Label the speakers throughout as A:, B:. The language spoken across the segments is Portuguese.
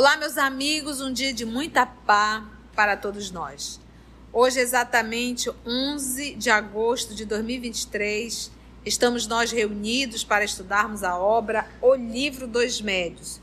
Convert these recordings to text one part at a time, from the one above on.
A: Olá, meus amigos, um dia de muita paz para todos nós. Hoje, exatamente 11 de agosto de 2023, estamos nós reunidos para estudarmos a obra O Livro dos Médios.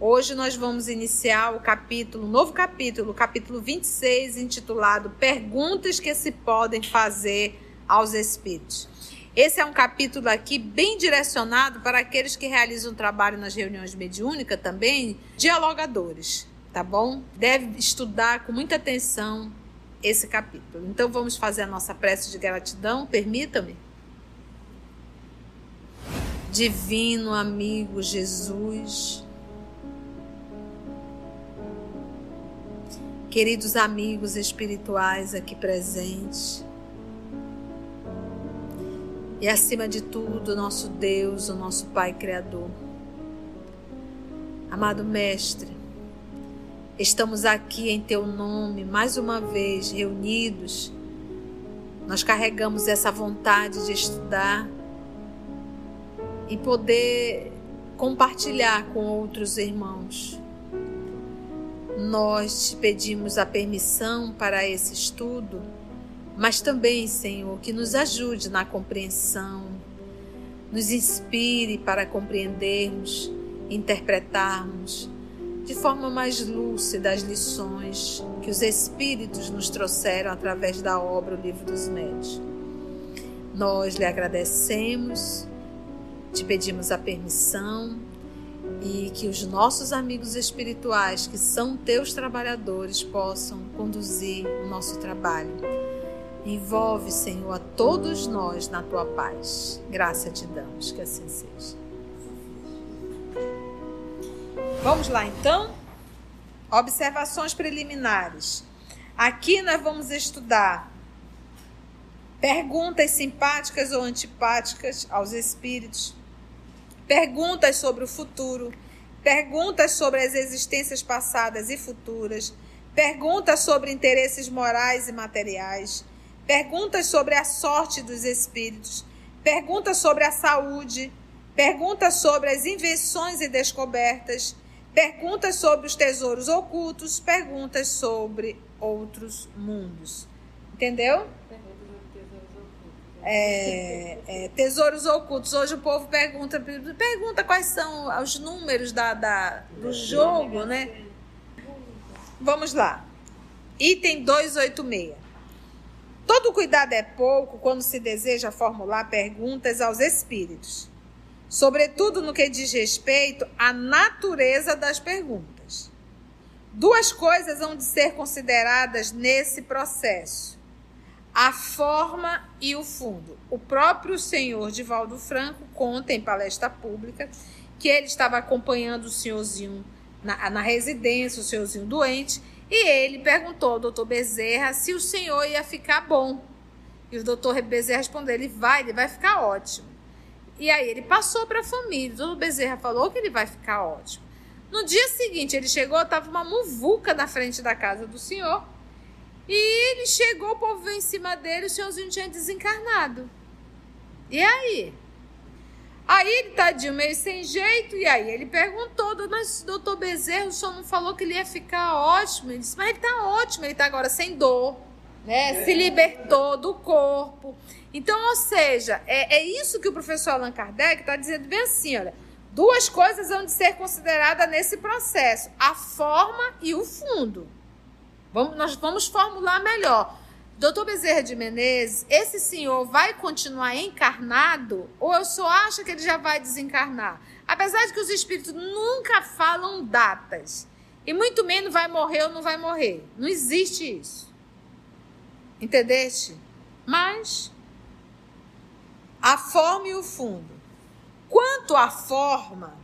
A: Hoje nós vamos iniciar o capítulo, novo capítulo, capítulo 26, intitulado Perguntas que se podem fazer aos espíritos. Esse é um capítulo aqui bem direcionado para aqueles que realizam trabalho nas reuniões mediúnicas também, dialogadores, tá bom? Deve estudar com muita atenção esse capítulo. Então vamos fazer a nossa prece de gratidão, permitam-me. Divino amigo Jesus, queridos amigos espirituais aqui presentes, e acima de tudo, nosso Deus, o nosso Pai Criador. Amado Mestre, estamos aqui em Teu nome, mais uma vez reunidos. Nós carregamos essa vontade de estudar e poder compartilhar com outros irmãos. Nós te pedimos a permissão para esse estudo mas também, Senhor, que nos ajude na compreensão, nos inspire para compreendermos, interpretarmos de forma mais lúcida as lições que os Espíritos nos trouxeram através da obra O Livro dos Médios. Nós lhe agradecemos, te pedimos a permissão e que os nossos amigos espirituais, que são teus trabalhadores, possam conduzir o nosso trabalho Envolve, Senhor, a todos nós na tua paz. Graça te damos, que assim seja. Vamos lá então? Observações preliminares. Aqui nós vamos estudar perguntas simpáticas ou antipáticas aos espíritos, perguntas sobre o futuro, perguntas sobre as existências passadas e futuras, perguntas sobre interesses morais e materiais perguntas sobre a sorte dos espíritos, perguntas sobre a saúde, perguntas sobre as invenções e descobertas, perguntas sobre os tesouros ocultos, perguntas sobre outros mundos. Entendeu? É, é, tesouros ocultos. Hoje o povo pergunta, pergunta quais são os números da, da do jogo, né? Vamos lá. Item 286. Todo cuidado é pouco quando se deseja formular perguntas aos espíritos, sobretudo no que diz respeito à natureza das perguntas. Duas coisas hão de ser consideradas nesse processo: a forma e o fundo. O próprio senhor Divaldo Franco conta em palestra pública que ele estava acompanhando o senhorzinho na, na residência, o senhorzinho doente e ele perguntou ao doutor Bezerra se o senhor ia ficar bom. E o doutor Bezerra respondeu: ele vai, ele vai ficar ótimo. E aí ele passou para a família. O doutor Bezerra falou que ele vai ficar ótimo. No dia seguinte, ele chegou, estava uma muvuca na frente da casa do senhor. E ele chegou, o povo veio em cima dele, o senhorzinho tinha desencarnado. E aí? Aí ele tadinho, meio sem jeito, e aí ele perguntou, mas doutor Bezerra, o senhor não falou que ele ia ficar ótimo? Ele disse, mas ele tá ótimo, ele tá agora sem dor, né? Se libertou do corpo. Então, ou seja, é, é isso que o professor Allan Kardec está dizendo bem assim, olha, duas coisas vão de ser consideradas nesse processo, a forma e o fundo. Vamos, nós vamos formular melhor. Doutor Bezerra de Menezes, esse senhor vai continuar encarnado ou eu só acho que ele já vai desencarnar? Apesar de que os espíritos nunca falam datas, e muito menos vai morrer ou não vai morrer. Não existe isso. Entendeste? Mas a forma e o fundo. Quanto à forma,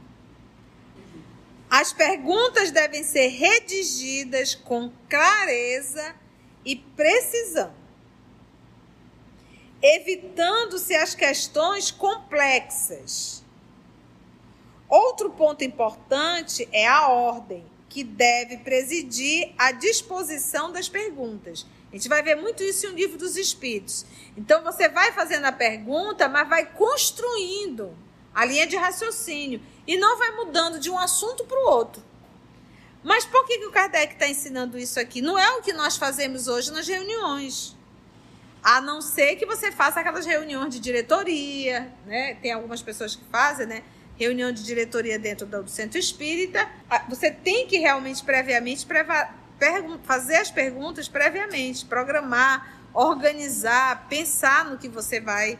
A: as perguntas devem ser redigidas com clareza e precisão, evitando-se as questões complexas. Outro ponto importante é a ordem, que deve presidir a disposição das perguntas. A gente vai ver muito isso em um livro dos Espíritos. Então você vai fazendo a pergunta, mas vai construindo a linha de raciocínio e não vai mudando de um assunto para o outro. Mas por que, que o Kardec está ensinando isso aqui? Não é o que nós fazemos hoje nas reuniões. A não ser que você faça aquelas reuniões de diretoria, né? Tem algumas pessoas que fazem, né? Reunião de diretoria dentro do centro espírita. Ah, você tem que realmente, previamente, fazer as perguntas previamente, programar, organizar, pensar no que você vai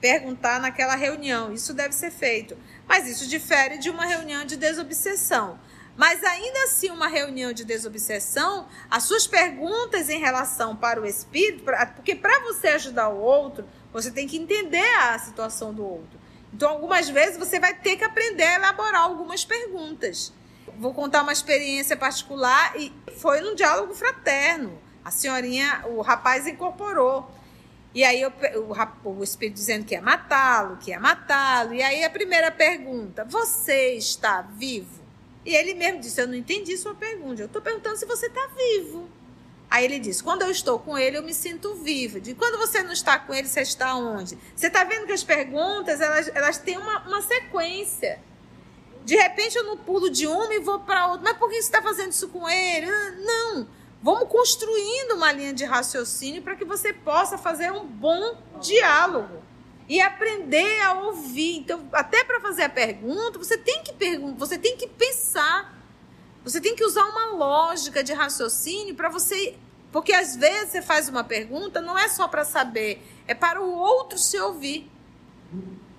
A: perguntar naquela reunião. Isso deve ser feito. Mas isso difere de uma reunião de desobsessão. Mas ainda assim, uma reunião de desobsessão, as suas perguntas em relação para o espírito, porque para você ajudar o outro, você tem que entender a situação do outro. Então, algumas vezes você vai ter que aprender a elaborar algumas perguntas. Vou contar uma experiência particular e foi num diálogo fraterno. A senhorinha, o rapaz incorporou. E aí eu, o, o espírito dizendo que ia matá-lo, que ia matá-lo. E aí a primeira pergunta: Você está vivo? E ele mesmo disse: Eu não entendi sua pergunta. Eu estou perguntando se você está vivo. Aí ele disse: Quando eu estou com ele, eu me sinto vivo. De quando você não está com ele, você está onde? Você está vendo que as perguntas elas, elas têm uma, uma sequência. De repente eu não pulo de uma e vou para outra. Mas por que você está fazendo isso com ele? Ah, não. Vamos construindo uma linha de raciocínio para que você possa fazer um bom diálogo e aprender a ouvir. Então, até para fazer a pergunta, você tem que perguntar, você tem que pensar. Você tem que usar uma lógica de raciocínio para você, porque às vezes você faz uma pergunta não é só para saber, é para o outro se ouvir.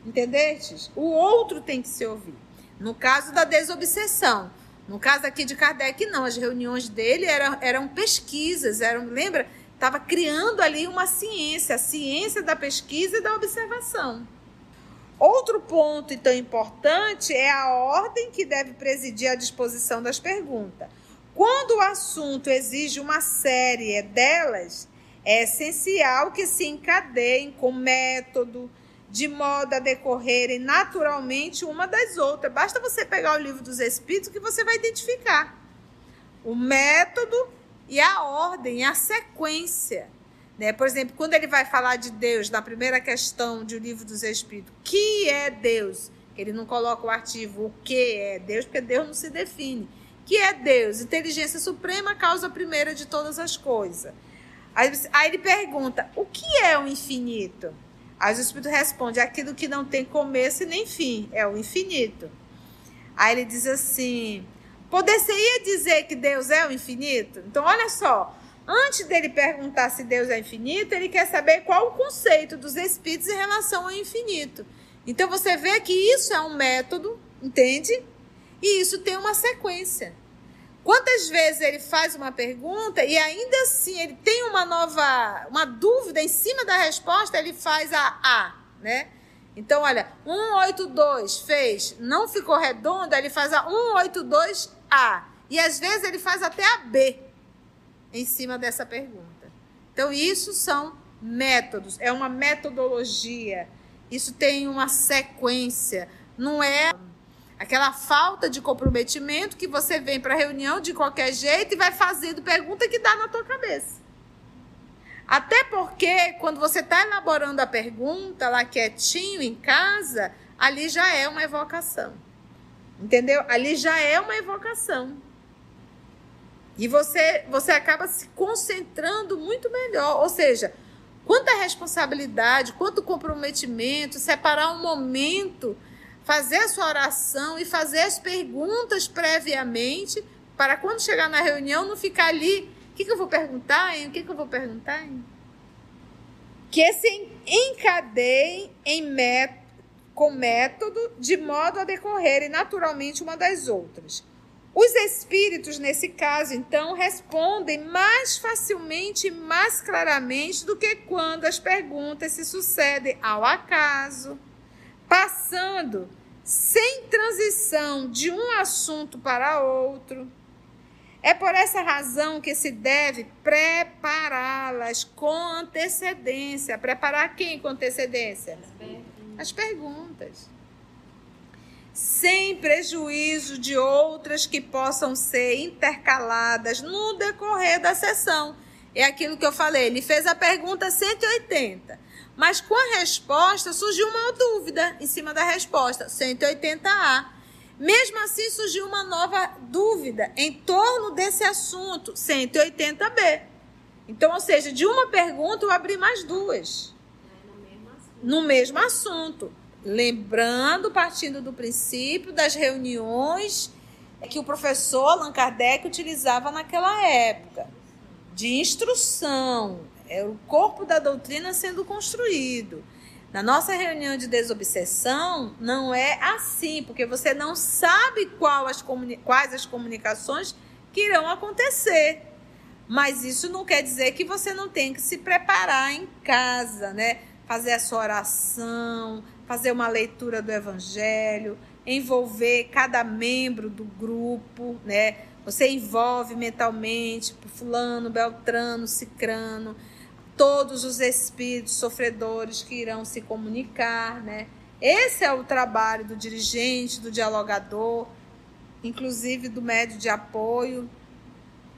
A: Entendeste? O outro tem que se ouvir. No caso da desobsessão, no caso aqui de Kardec, não. As reuniões dele eram, eram pesquisas, eram, lembra? Estava criando ali uma ciência, a ciência da pesquisa e da observação. Outro ponto tão importante é a ordem que deve presidir a disposição das perguntas. Quando o assunto exige uma série delas, é essencial que se encadeiem com método, de modo a decorrerem naturalmente uma das outras. Basta você pegar o livro dos Espíritos que você vai identificar o método e a ordem, a sequência. Né? Por exemplo, quando ele vai falar de Deus na primeira questão de O Livro dos Espíritos, que é Deus? Ele não coloca o artigo o que é Deus, porque Deus não se define. Que é Deus? Inteligência suprema, causa primeira de todas as coisas. Aí, aí ele pergunta: o que é o infinito? Aí o Espírito responde: aquilo que não tem começo e nem fim, é o infinito. Aí ele diz assim: Poder-se-ia dizer que Deus é o infinito? Então, olha só. Antes dele perguntar se Deus é infinito, ele quer saber qual o conceito dos espíritos em relação ao infinito. Então, você vê que isso é um método, entende? E isso tem uma sequência. Quantas vezes ele faz uma pergunta e ainda assim ele tem uma nova, uma dúvida em cima da resposta, ele faz a A, né? Então, olha, 182 fez, não ficou redondo, ele faz a 182 a. E às vezes ele faz até a B em cima dessa pergunta. Então, isso são métodos, é uma metodologia. Isso tem uma sequência. Não é aquela falta de comprometimento que você vem para a reunião de qualquer jeito e vai fazendo pergunta que dá na tua cabeça. Até porque quando você está elaborando a pergunta lá quietinho em casa, ali já é uma evocação. Entendeu? Ali já é uma evocação. E você, você acaba se concentrando muito melhor. Ou seja, quanta responsabilidade, quanto comprometimento, separar um momento, fazer a sua oração e fazer as perguntas previamente, para quando chegar na reunião não ficar ali. O que, que eu vou perguntar, hein? O que, que eu vou perguntar, hein? Que se encadeiem em método com método, de modo a decorrerem naturalmente uma das outras. Os espíritos, nesse caso, então, respondem mais facilmente e mais claramente do que quando as perguntas se sucedem ao acaso, passando sem transição de um assunto para outro. É por essa razão que se deve prepará-las com antecedência. Preparar quem com antecedência? as perguntas. Sem prejuízo de outras que possam ser intercaladas no decorrer da sessão. É aquilo que eu falei. Ele fez a pergunta 180, mas com a resposta surgiu uma dúvida em cima da resposta, 180A. Mesmo assim, surgiu uma nova dúvida em torno desse assunto, 180B. Então, ou seja, de uma pergunta eu abri mais duas. No mesmo assunto. Lembrando, partindo do princípio das reuniões que o professor Allan Kardec utilizava naquela época, de instrução, é o corpo da doutrina sendo construído. Na nossa reunião de desobsessão, não é assim, porque você não sabe as quais as comunicações que irão acontecer. Mas isso não quer dizer que você não tem que se preparar em casa, né? Fazer a sua oração, fazer uma leitura do evangelho, envolver cada membro do grupo, né? Você envolve mentalmente fulano, beltrano, cicrano, todos os espíritos sofredores que irão se comunicar, né? Esse é o trabalho do dirigente, do dialogador, inclusive do médio de apoio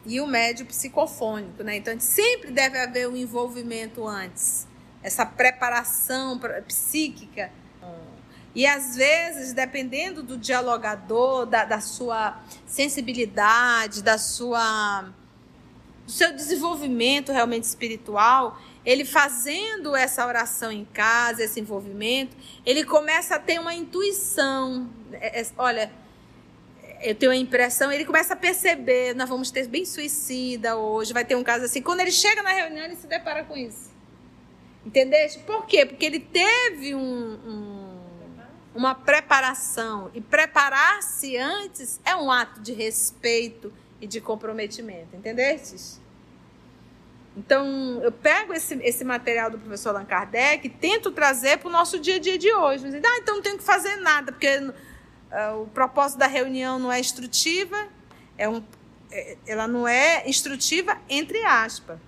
A: e o médio psicofônico, né? Então, sempre deve haver um envolvimento antes, essa preparação psíquica. E às vezes, dependendo do dialogador, da, da sua sensibilidade, da sua do seu desenvolvimento realmente espiritual, ele fazendo essa oração em casa, esse envolvimento, ele começa a ter uma intuição. É, é, olha, eu tenho a impressão, ele começa a perceber, nós vamos ter bem suicida hoje, vai ter um caso assim. Quando ele chega na reunião, ele se depara com isso. Entendeste? Por quê? Porque ele teve um, um, uma preparação. E preparar-se antes é um ato de respeito e de comprometimento, entendestes? Então, eu pego esse, esse material do professor Allan Kardec e tento trazer para o nosso dia a dia de hoje. Ah, então não tenho que fazer nada, porque uh, o propósito da reunião não é instrutiva, é um, é, ela não é instrutiva entre aspas,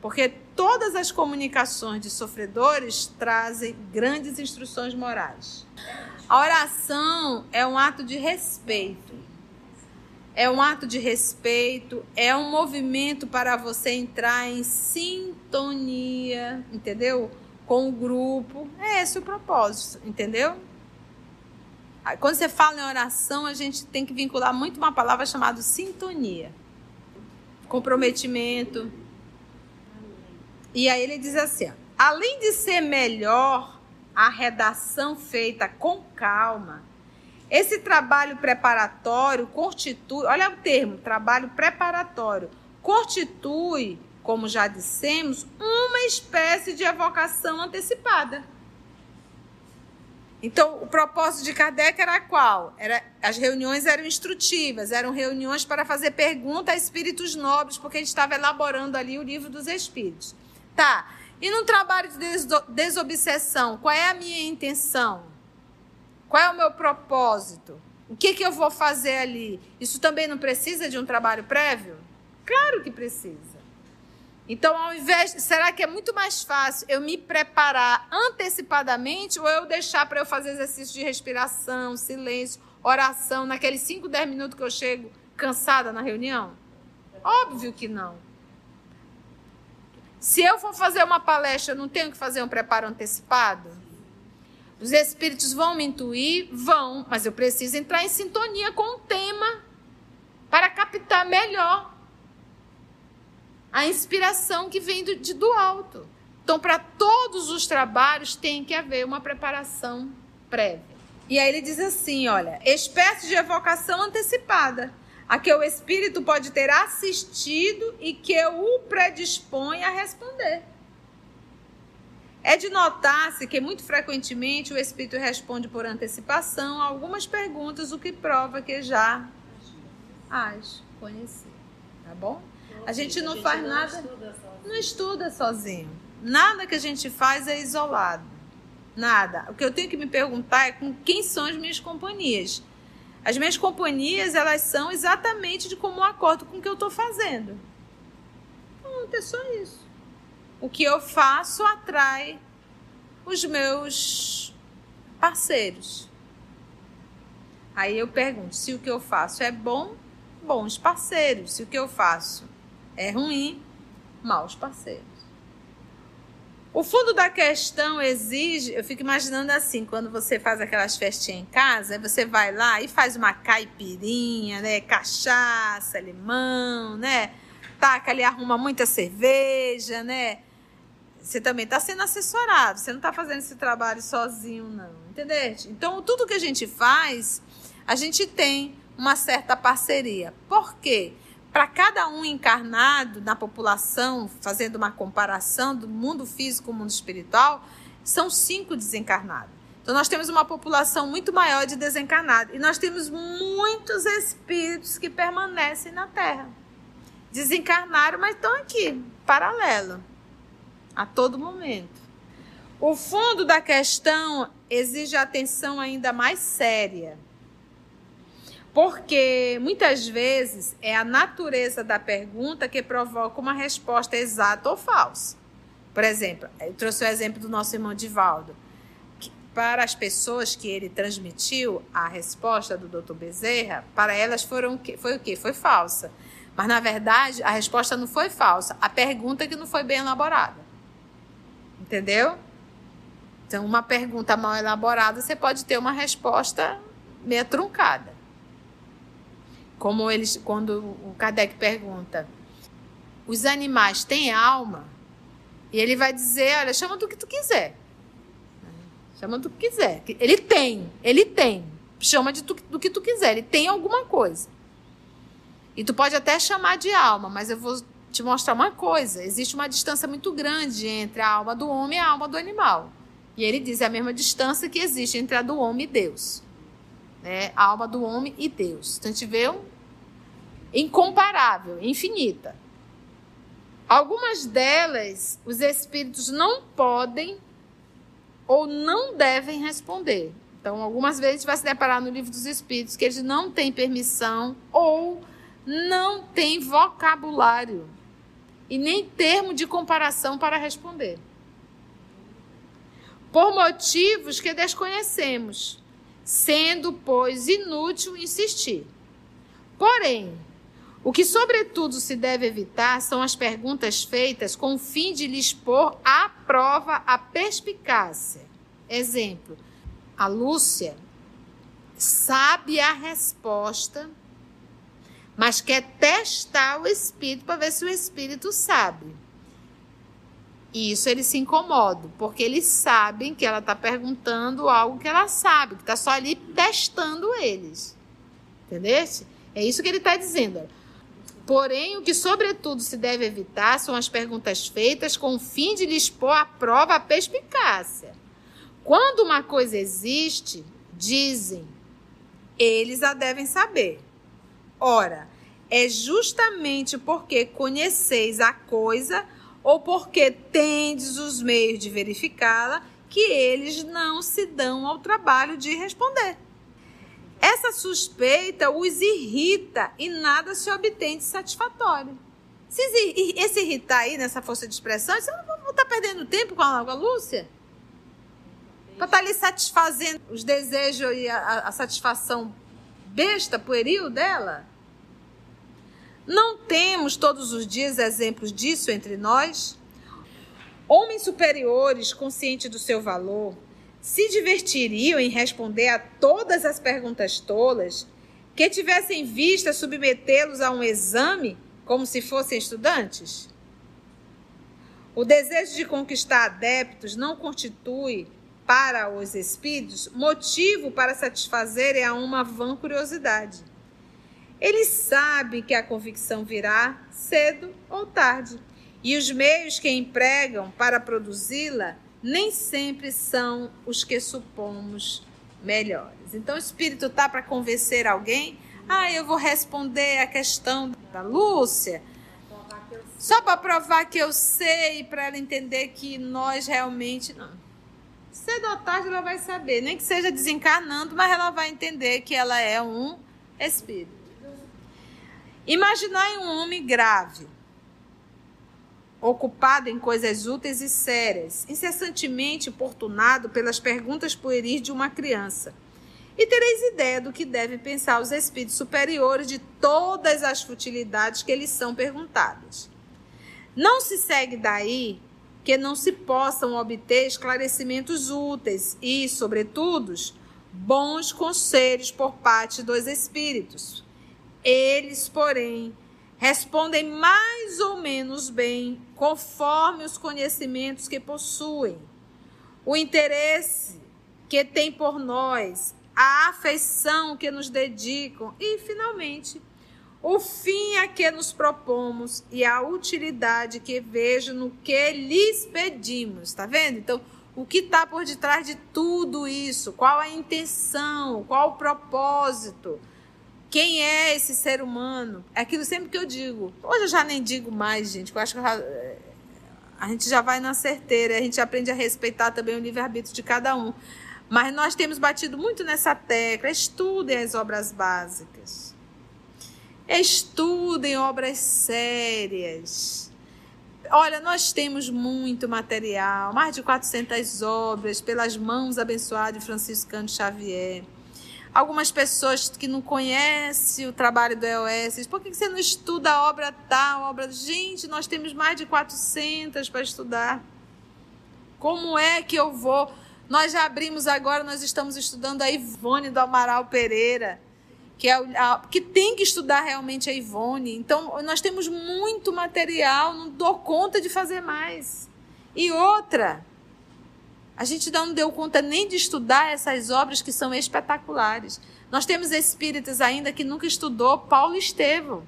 A: porque todas as comunicações de sofredores trazem grandes instruções morais. A oração é um ato de respeito é um ato de respeito, é um movimento para você entrar em sintonia, entendeu? Com o grupo. É esse o propósito, entendeu? Quando você fala em oração, a gente tem que vincular muito uma palavra chamada sintonia. Comprometimento. E aí ele diz assim: ó, além de ser melhor a redação feita com calma, esse trabalho preparatório constitui, olha o termo, trabalho preparatório, constitui, como já dissemos, uma espécie de evocação antecipada. Então, o propósito de Kardec era qual? Era, as reuniões eram instrutivas, eram reuniões para fazer pergunta a espíritos nobres, porque a gente estava elaborando ali o livro dos espíritos. Tá. E no trabalho de desobsessão, qual é a minha intenção? Qual é o meu propósito? O que, que eu vou fazer ali? Isso também não precisa de um trabalho prévio? Claro que precisa. Então, ao invés, será que é muito mais fácil eu me preparar antecipadamente ou eu deixar para eu fazer exercício de respiração, silêncio, oração, naqueles 5, 10 minutos que eu chego cansada na reunião? Óbvio que não. Se eu for fazer uma palestra, eu não tenho que fazer um preparo antecipado? Os espíritos vão me intuir? Vão, mas eu preciso entrar em sintonia com o tema para captar melhor a inspiração que vem do, de, do alto. Então, para todos os trabalhos tem que haver uma preparação prévia. E aí ele diz assim: olha, espécie de evocação antecipada, a que o espírito pode ter assistido e que o predispõe a responder. É de notar-se que muito frequentemente o espírito responde por antecipação a algumas perguntas, o que prova que já as conhecer. Tá bom? A gente não faz nada, não estuda sozinho. Nada que a gente faz é isolado. Nada. O que eu tenho que me perguntar é com quem são as minhas companhias. As minhas companhias, elas são exatamente de comum acordo com o que eu estou fazendo. Pronto, é só isso o que eu faço atrai os meus parceiros. Aí eu pergunto: se o que eu faço é bom, bons parceiros. Se o que eu faço é ruim, maus parceiros. O fundo da questão exige, eu fico imaginando assim, quando você faz aquelas festinhas em casa, você vai lá e faz uma caipirinha, né, cachaça, limão, né, taca ali, arruma muita cerveja, né, você também está sendo assessorado, você não está fazendo esse trabalho sozinho, não, entendeu? Então, tudo que a gente faz, a gente tem uma certa parceria. Por quê? Para cada um encarnado na população, fazendo uma comparação do mundo físico com o mundo espiritual, são cinco desencarnados. Então, nós temos uma população muito maior de desencarnados. E nós temos muitos espíritos que permanecem na Terra. Desencarnaram, mas estão aqui, paralelo a todo momento. O fundo da questão exige atenção ainda mais séria. Porque muitas vezes é a natureza da pergunta que provoca uma resposta exata ou falsa. Por exemplo, eu trouxe o exemplo do nosso irmão Divaldo. para as pessoas que ele transmitiu a resposta do Dr. Bezerra, para elas foram, foi o quê? Foi falsa. Mas, na verdade, a resposta não foi falsa. A pergunta que não foi bem elaborada. Entendeu? Então, uma pergunta mal elaborada, você pode ter uma resposta meio truncada. Como eles, quando o Kardec pergunta, os animais têm alma? E ele vai dizer, olha, chama do que tu quiser. Chama do que quiser. Ele tem, ele tem. Chama de tu, do que tu quiser, ele tem alguma coisa. E tu pode até chamar de alma, mas eu vou te mostrar uma coisa: existe uma distância muito grande entre a alma do homem e a alma do animal. E ele diz é a mesma distância que existe entre a do homem e Deus. Né? A alma do homem e Deus. Então a gente vê um incomparável, infinita. Algumas delas, os espíritos não podem ou não devem responder. Então, algumas vezes a gente vai se deparar no livro dos espíritos que eles não têm permissão ou não têm vocabulário e nem termo de comparação para responder. Por motivos que desconhecemos, sendo, pois, inútil insistir. Porém, o que, sobretudo, se deve evitar são as perguntas feitas com o fim de lhes pôr à prova a perspicácia. Exemplo: a Lúcia sabe a resposta mas quer testar o espírito para ver se o espírito sabe. E isso eles se incomodam, porque eles sabem que ela está perguntando algo que ela sabe, que está só ali testando eles. Entendeu? É isso que ele está dizendo. Porém, o que sobretudo se deve evitar são as perguntas feitas com o fim de lhes pôr à prova a perspicácia. Quando uma coisa existe, dizem, eles a devem saber. Ora, é justamente porque conheceis a coisa ou porque tendes os meios de verificá-la que eles não se dão ao trabalho de responder. Essa suspeita os irrita e nada se obtém de satisfatório. Se esse irritar aí nessa força de expressão, você não estar perdendo tempo com a, com a Lúcia? Para estar tá ali satisfazendo os desejos e a, a satisfação besta, pueril dela? Não temos todos os dias exemplos disso entre nós? Homens superiores, conscientes do seu valor, se divertiriam em responder a todas as perguntas tolas que tivessem vista submetê-los a um exame como se fossem estudantes? O desejo de conquistar adeptos não constitui, para os espíritos, motivo para satisfazerem a uma vã curiosidade. Eles sabem que a convicção virá cedo ou tarde. E os meios que empregam para produzi-la nem sempre são os que supomos melhores. Então, o espírito está para convencer alguém. Ah, eu vou responder a questão da Lúcia. Só para provar que eu sei, para ela entender que nós realmente não. Cedo ou tarde ela vai saber, nem que seja desencarnando, mas ela vai entender que ela é um espírito. Imaginai um homem grave, ocupado em coisas úteis e sérias, incessantemente importunado pelas perguntas pueris de uma criança. E tereis ideia do que devem pensar os espíritos superiores de todas as futilidades que lhes são perguntadas. Não se segue daí que não se possam obter esclarecimentos úteis e, sobretudo, bons conselhos por parte dos espíritos. Eles, porém, respondem mais ou menos bem conforme os conhecimentos que possuem, o interesse que têm por nós, a afeição que nos dedicam e, finalmente, o fim a que nos propomos e a utilidade que vejo no que lhes pedimos. Está vendo? Então, o que está por detrás de tudo isso? Qual a intenção? Qual o propósito? Quem é esse ser humano? É aquilo sempre que eu digo. Hoje eu já nem digo mais, gente, eu acho que já, a gente já vai na certeira, a gente aprende a respeitar também o livre-arbítrio de cada um. Mas nós temos batido muito nessa tecla. Estudem as obras básicas. Estudem obras sérias. Olha, nós temos muito material, mais de 400 obras pelas mãos abençoadas de Franciscano Xavier. Algumas pessoas que não conhecem o trabalho do EOS, por que você não estuda a obra tal, a obra... Gente, nós temos mais de 400 para estudar. Como é que eu vou... Nós já abrimos agora, nós estamos estudando a Ivone do Amaral Pereira que, é a, que tem que estudar realmente a Ivone. Então, nós temos muito material, não dou conta de fazer mais. E outra, a gente não deu conta nem de estudar essas obras que são espetaculares. Nós temos espíritas ainda que nunca estudou Paulo Estevão.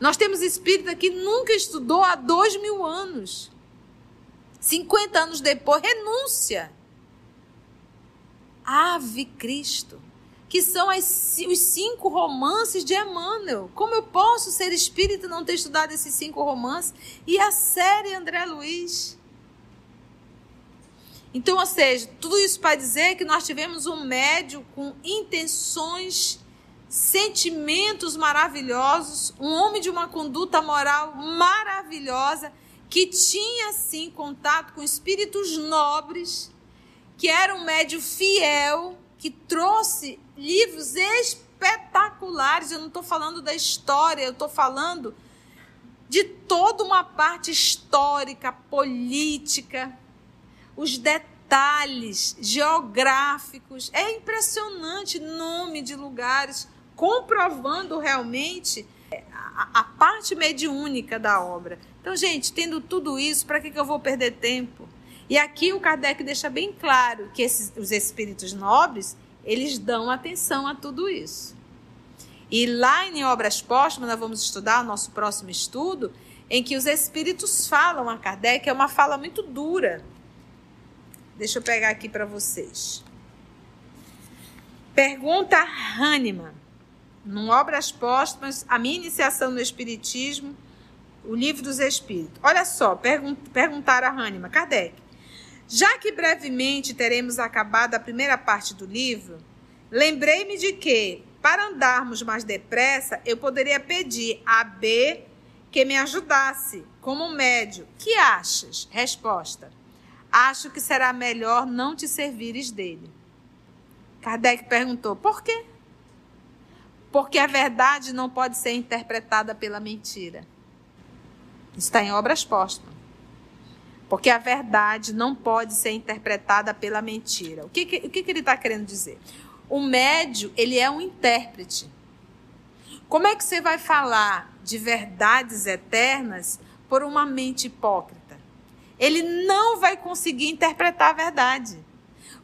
A: Nós temos espírita que nunca estudou há dois mil anos. 50 anos depois, renúncia. Ave Cristo que são as, os cinco romances de Emmanuel. Como eu posso ser espírita e não ter estudado esses cinco romances? E a série André Luiz. Então, ou seja, tudo isso para dizer que nós tivemos um médio com intenções, sentimentos maravilhosos, um homem de uma conduta moral maravilhosa, que tinha, sim, contato com espíritos nobres, que era um médio fiel, que trouxe livros espetaculares. Eu não estou falando da história, eu estou falando de toda uma parte histórica, política, os detalhes geográficos. É impressionante nome de lugares, comprovando realmente a, a parte mediúnica da obra. Então, gente, tendo tudo isso, para que, que eu vou perder tempo? E aqui o Kardec deixa bem claro que esses, os espíritos nobres, eles dão atenção a tudo isso. E lá em Obras Póstumas, nós vamos estudar o nosso próximo estudo, em que os espíritos falam a Kardec, é uma fala muito dura. Deixa eu pegar aqui para vocês. Pergunta Hahnemann, no Obras Póstumas, a minha iniciação no Espiritismo, o Livro dos Espíritos. Olha só, pergun perguntaram a Hahnemann, Kardec, já que brevemente teremos acabado a primeira parte do livro, lembrei-me de que, para andarmos mais depressa, eu poderia pedir a B que me ajudasse como médio. Que achas? Resposta: Acho que será melhor não te servires dele. Kardec perguntou: Por quê? Porque a verdade não pode ser interpretada pela mentira. Está em obras póstumas. Porque a verdade não pode ser interpretada pela mentira. O que, que, o que, que ele está querendo dizer? O médio, ele é um intérprete. Como é que você vai falar de verdades eternas por uma mente hipócrita? Ele não vai conseguir interpretar a verdade.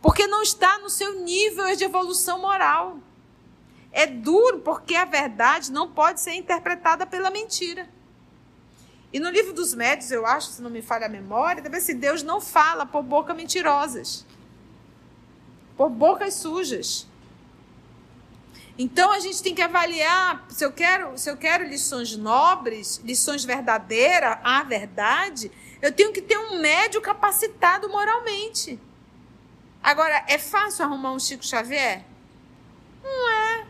A: Porque não está no seu nível de evolução moral. É duro porque a verdade não pode ser interpretada pela mentira. E no livro dos médios, eu acho, se não me falha a memória, deve ser Deus não fala por boca mentirosas, por bocas sujas. Então a gente tem que avaliar se eu quero, se eu quero lições nobres, lições verdadeiras, a verdade, eu tenho que ter um médio capacitado moralmente. Agora, é fácil arrumar um Chico Xavier? Não é.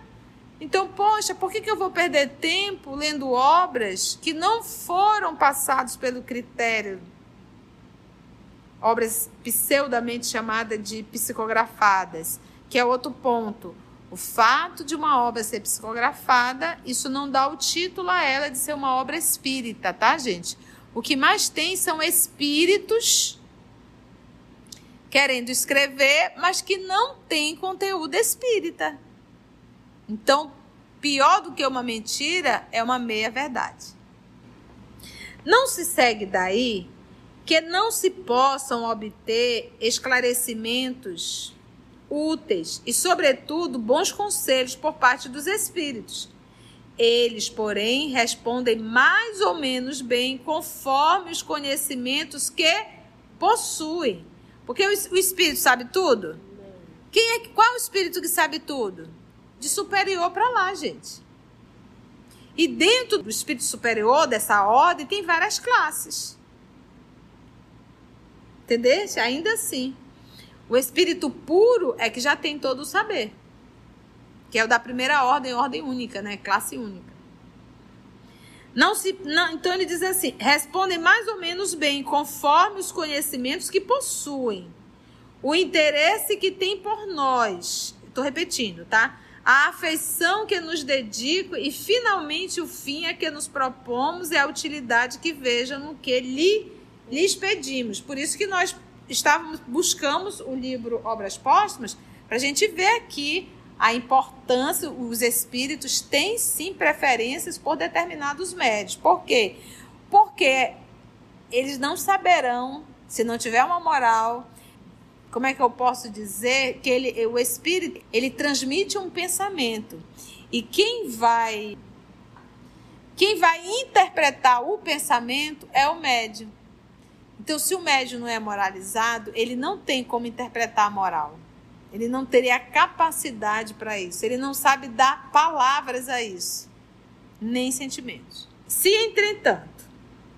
A: Então, poxa, por que, que eu vou perder tempo lendo obras que não foram passadas pelo critério? Obras pseudamente chamadas de psicografadas, que é outro ponto. O fato de uma obra ser psicografada, isso não dá o título a ela de ser uma obra espírita, tá, gente? O que mais tem são espíritos querendo escrever, mas que não tem conteúdo espírita. Então, pior do que uma mentira é uma meia-verdade. Não se segue daí que não se possam obter esclarecimentos úteis e, sobretudo, bons conselhos por parte dos espíritos. Eles, porém, respondem mais ou menos bem conforme os conhecimentos que possuem. Porque o espírito sabe tudo? Quem é, qual é o espírito que sabe tudo? De superior para lá, gente. E dentro do espírito superior, dessa ordem, tem várias classes. Entendeste? Ainda assim. O espírito puro é que já tem todo o saber. Que é o da primeira ordem, ordem única, né? Classe única. Não se, não, então ele diz assim: respondem mais ou menos bem, conforme os conhecimentos que possuem, o interesse que tem por nós. Estou repetindo, tá? A afeição que nos dedico e finalmente o fim a que nos propomos e a utilidade que vejam no que lhe, lhes pedimos. Por isso que nós estávamos buscamos o livro Obras Póstumas para a gente ver aqui a importância, os espíritos têm sim preferências por determinados médios. Por quê? Porque eles não saberão, se não tiver uma moral, como é que eu posso dizer que ele, o espírito, ele transmite um pensamento. E quem vai quem vai interpretar o pensamento é o médium. Então, se o médium não é moralizado, ele não tem como interpretar a moral. Ele não teria capacidade para isso. Ele não sabe dar palavras a isso, nem sentimentos. Se, entretanto,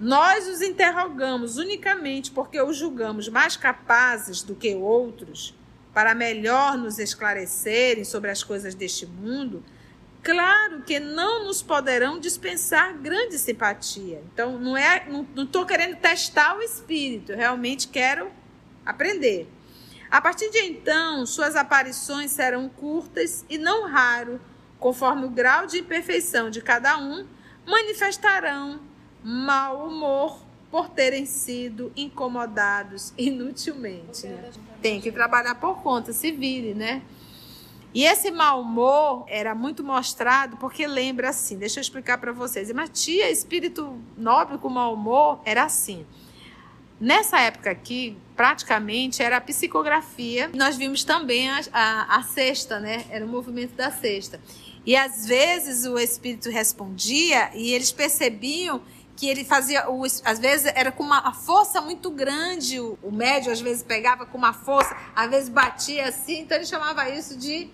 A: nós os interrogamos unicamente porque os julgamos mais capazes do que outros para melhor nos esclarecerem sobre as coisas deste mundo, claro que não nos poderão dispensar grande simpatia. Então, não é, não estou querendo testar o espírito, realmente quero aprender. A partir de então, suas aparições serão curtas e não raro, conforme o grau de imperfeição de cada um, manifestarão mau humor por terem sido incomodados inutilmente. Né? Tem que trabalhar por conta, se vire, né? E esse mau humor era muito mostrado porque lembra assim, deixa eu explicar para vocês. Mas tia, espírito nobre com mau humor era assim. Nessa época aqui, praticamente era a psicografia. Nós vimos também a, a, a cesta, né? Era o movimento da cesta. E às vezes o espírito respondia e eles percebiam que ele fazia, o, às vezes era com uma força muito grande, o, o médio às vezes pegava com uma força, às vezes batia assim, então ele chamava isso de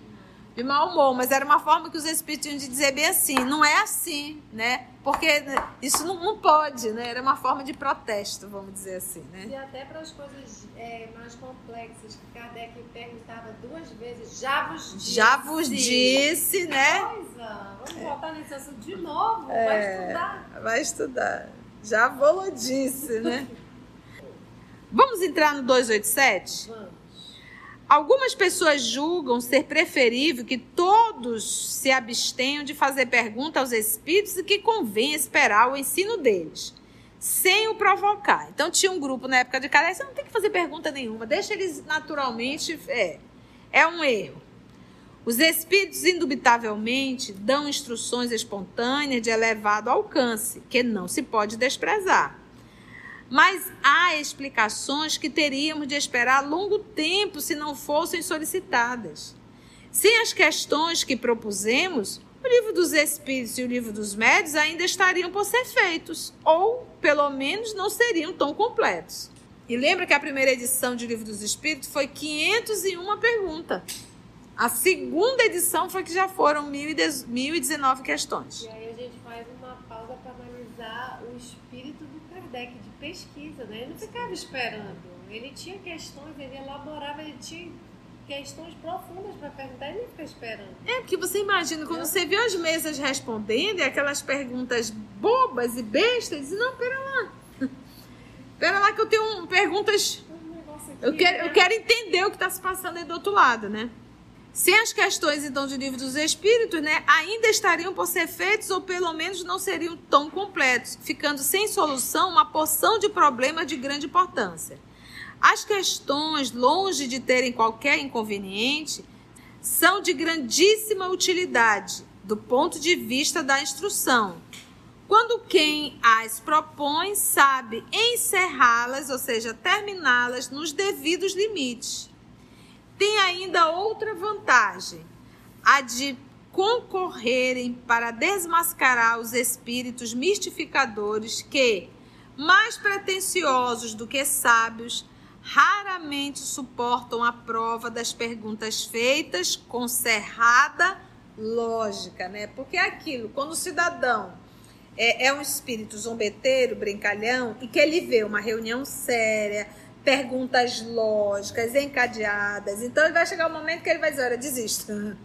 A: de mau humor, mas era uma forma que os espíritos tinham de dizer bem assim, não é assim, né? Porque isso não, não pode, né? Era uma forma de protesto, vamos dizer assim, né?
B: E até para as coisas é, mais complexas, que Kardec perguntava duas vezes, já vos disse.
A: Já vos disse, né?
B: Coisa. Vamos é. voltar nesse assunto de novo, é, vai estudar.
A: Vai estudar. Já vou disse, né? Vamos entrar no 287?
B: Vamos.
A: Algumas pessoas julgam ser preferível que todos se abstenham de fazer pergunta aos espíritos e que convém esperar o ensino deles, sem o provocar. Então tinha um grupo na época de Kardec, você não tem que fazer pergunta nenhuma, deixa eles naturalmente. É, é um erro. Os espíritos, indubitavelmente, dão instruções espontâneas de elevado alcance, que não se pode desprezar. Mas há explicações que teríamos de esperar longo tempo se não fossem solicitadas. Sem as questões que propusemos, o livro dos Espíritos e o livro dos Médios ainda estariam por ser feitos, ou, pelo menos, não seriam tão completos. E lembra que a primeira edição de Livro dos Espíritos foi 501 pergunta. A segunda edição foi que já foram 1019 questões.
B: E aí a gente faz uma pausa para analisar o espírito do Kardec de pesquisa, né? Ele não ficava esperando. Ele tinha questões, ele elaborava, ele tinha questões profundas para perguntar, ele não fica esperando.
A: É, porque você imagina, quando você vê as mesas respondendo, e aquelas perguntas bobas e bestas, e não, pera lá. Pera lá que eu tenho um, perguntas.
B: Um aqui,
A: eu, quero,
B: né?
A: eu quero entender o que está se passando aí do outro lado, né? Sem as questões, então, de livro dos espíritos, né, ainda estariam por ser feitos ou pelo menos não seriam tão completos, ficando sem solução uma porção de problemas de grande importância. As questões, longe de terem qualquer inconveniente, são de grandíssima utilidade do ponto de vista da instrução. Quando quem as propõe sabe encerrá-las, ou seja, terminá-las nos devidos limites. Tem ainda outra vantagem, a de concorrerem para desmascarar os espíritos mistificadores que, mais pretensiosos do que sábios, raramente suportam a prova das perguntas feitas com cerrada lógica, né? Porque é aquilo, quando o cidadão é, é um espírito zombeteiro, brincalhão, e que ele vê uma reunião séria, perguntas lógicas, encadeadas, então vai chegar um momento que ele vai dizer, olha, desisto.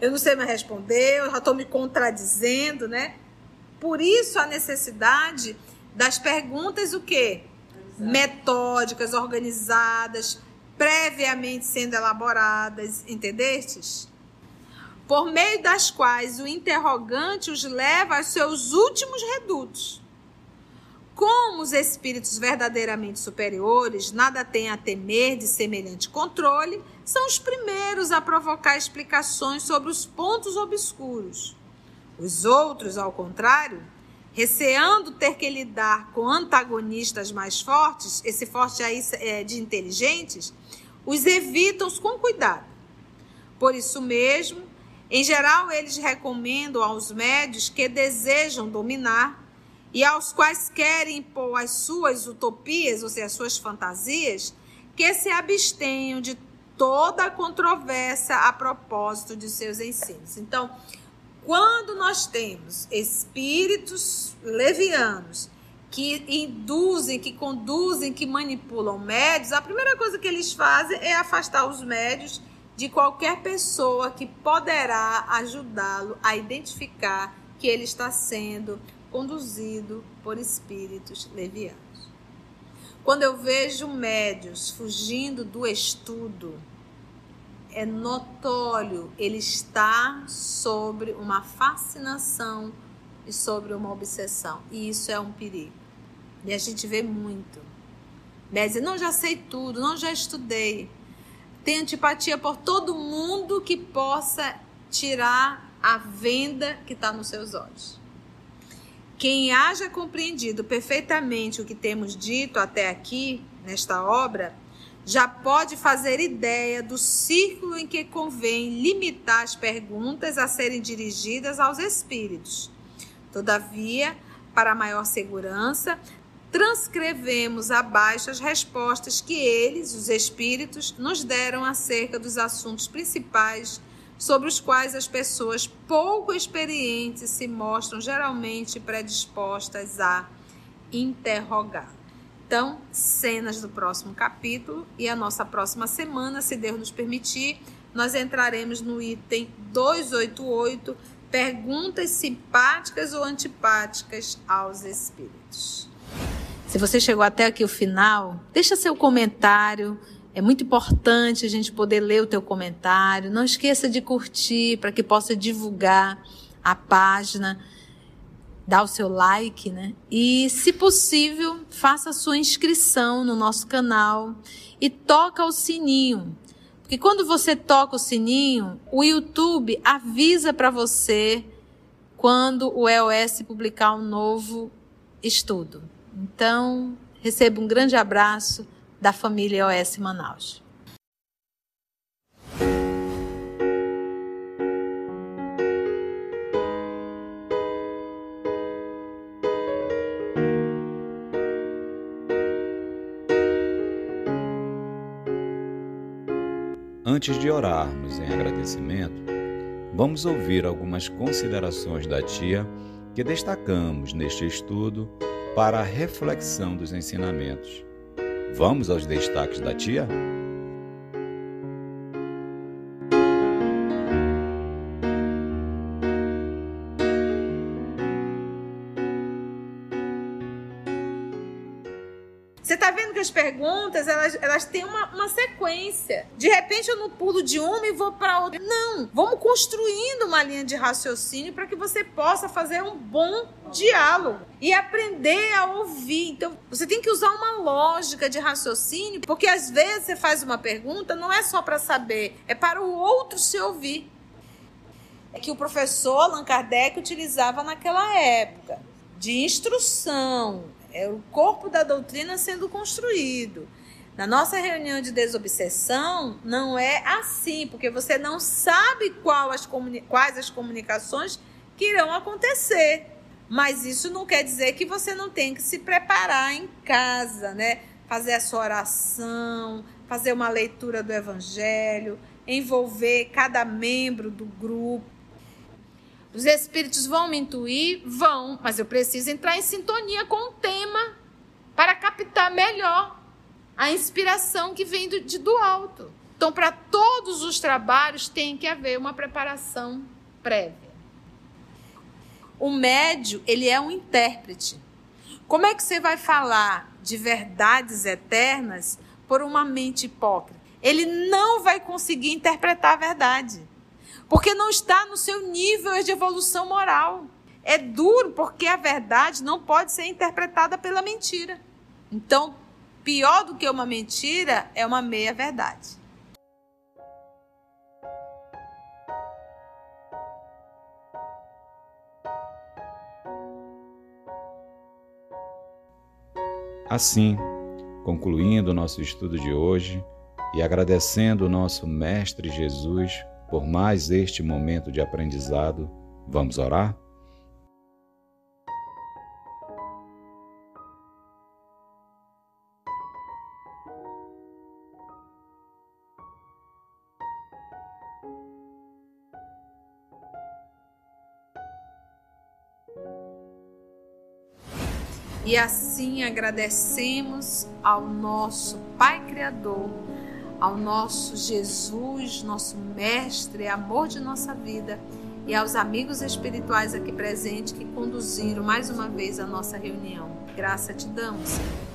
A: Eu não sei mais responder, eu já estou me contradizendo, né? Por isso a necessidade das perguntas o quê? metódicas, organizadas, previamente sendo elaboradas, entendestes? Por meio das quais o interrogante os leva aos seus últimos redutos. Como os espíritos verdadeiramente superiores nada têm a temer de semelhante controle, são os primeiros a provocar explicações sobre os pontos obscuros. Os outros, ao contrário, receando ter que lidar com antagonistas mais fortes, esse forte aí é de inteligentes, os evitam com cuidado. Por isso mesmo, em geral, eles recomendam aos médios que desejam dominar e aos quais querem impor as suas utopias, ou seja, as suas fantasias, que se abstenham de toda a controvérsia a propósito de seus ensinos. Então, quando nós temos espíritos levianos que induzem, que conduzem, que manipulam médios, a primeira coisa que eles fazem é afastar os médios de qualquer pessoa que poderá ajudá-lo a identificar que ele está sendo conduzido por espíritos levianos. Quando eu vejo médios fugindo do estudo, é notório, ele está sobre uma fascinação e sobre uma obsessão. E isso é um perigo. E a gente vê muito. Mas não já sei tudo, não já estudei. Tem antipatia por todo mundo que possa tirar a venda que está nos seus olhos. Quem haja compreendido perfeitamente o que temos dito até aqui, nesta obra, já pode fazer ideia do círculo em que convém limitar as perguntas a serem dirigidas aos espíritos. Todavia, para maior segurança, transcrevemos abaixo as respostas que eles, os espíritos, nos deram acerca dos assuntos principais sobre os quais as pessoas pouco experientes se mostram geralmente predispostas a interrogar. Então, cenas do próximo capítulo e a nossa próxima semana, se Deus nos permitir, nós entraremos no item 288, perguntas simpáticas ou antipáticas aos espíritos. Se você chegou até aqui o final, deixa seu comentário. É muito importante a gente poder ler o teu comentário. Não esqueça de curtir para que possa divulgar a página dá o seu like, né? E, se possível, faça a sua inscrição no nosso canal e toca o sininho. Porque quando você toca o sininho, o YouTube avisa para você quando o EOS publicar um novo estudo. Então, receba um grande abraço da família EOS Manaus.
C: Antes de orarmos em agradecimento, vamos ouvir algumas considerações da tia que destacamos neste estudo para a reflexão dos ensinamentos. Vamos aos destaques da tia?
A: perguntas, elas, elas têm uma, uma sequência. De repente eu não pulo de uma e vou para outra. Não, vamos construindo uma linha de raciocínio para que você possa fazer um bom diálogo e aprender a ouvir. Então, você tem que usar uma lógica de raciocínio, porque às vezes você faz uma pergunta, não é só para saber, é para o outro se ouvir. É que o professor Allan Kardec utilizava naquela época de instrução, é o corpo da doutrina sendo construído. Na nossa reunião de desobsessão, não é assim, porque você não sabe qual as quais as comunicações que irão acontecer. Mas isso não quer dizer que você não tem que se preparar em casa, né? Fazer a sua oração, fazer uma leitura do evangelho, envolver cada membro do grupo. Os espíritos vão me intuir? Vão, mas eu preciso entrar em sintonia com o tema para captar melhor a inspiração que vem do, de, do alto. Então, para todos os trabalhos tem que haver uma preparação prévia. O médio, ele é um intérprete. Como é que você vai falar de verdades eternas por uma mente hipócrita? Ele não vai conseguir interpretar a verdade porque não está no seu nível de evolução moral. É duro porque a verdade não pode ser interpretada pela mentira. Então, pior do que uma mentira é uma meia-verdade.
C: Assim, concluindo o nosso estudo de hoje e agradecendo o nosso Mestre Jesus por mais este momento de aprendizado. Vamos orar?
A: E assim agradecemos ao nosso Pai Criador ao nosso Jesus, nosso Mestre, amor de nossa vida, e aos amigos espirituais aqui presentes que conduziram mais uma vez a nossa reunião. Graça te damos, Senhor.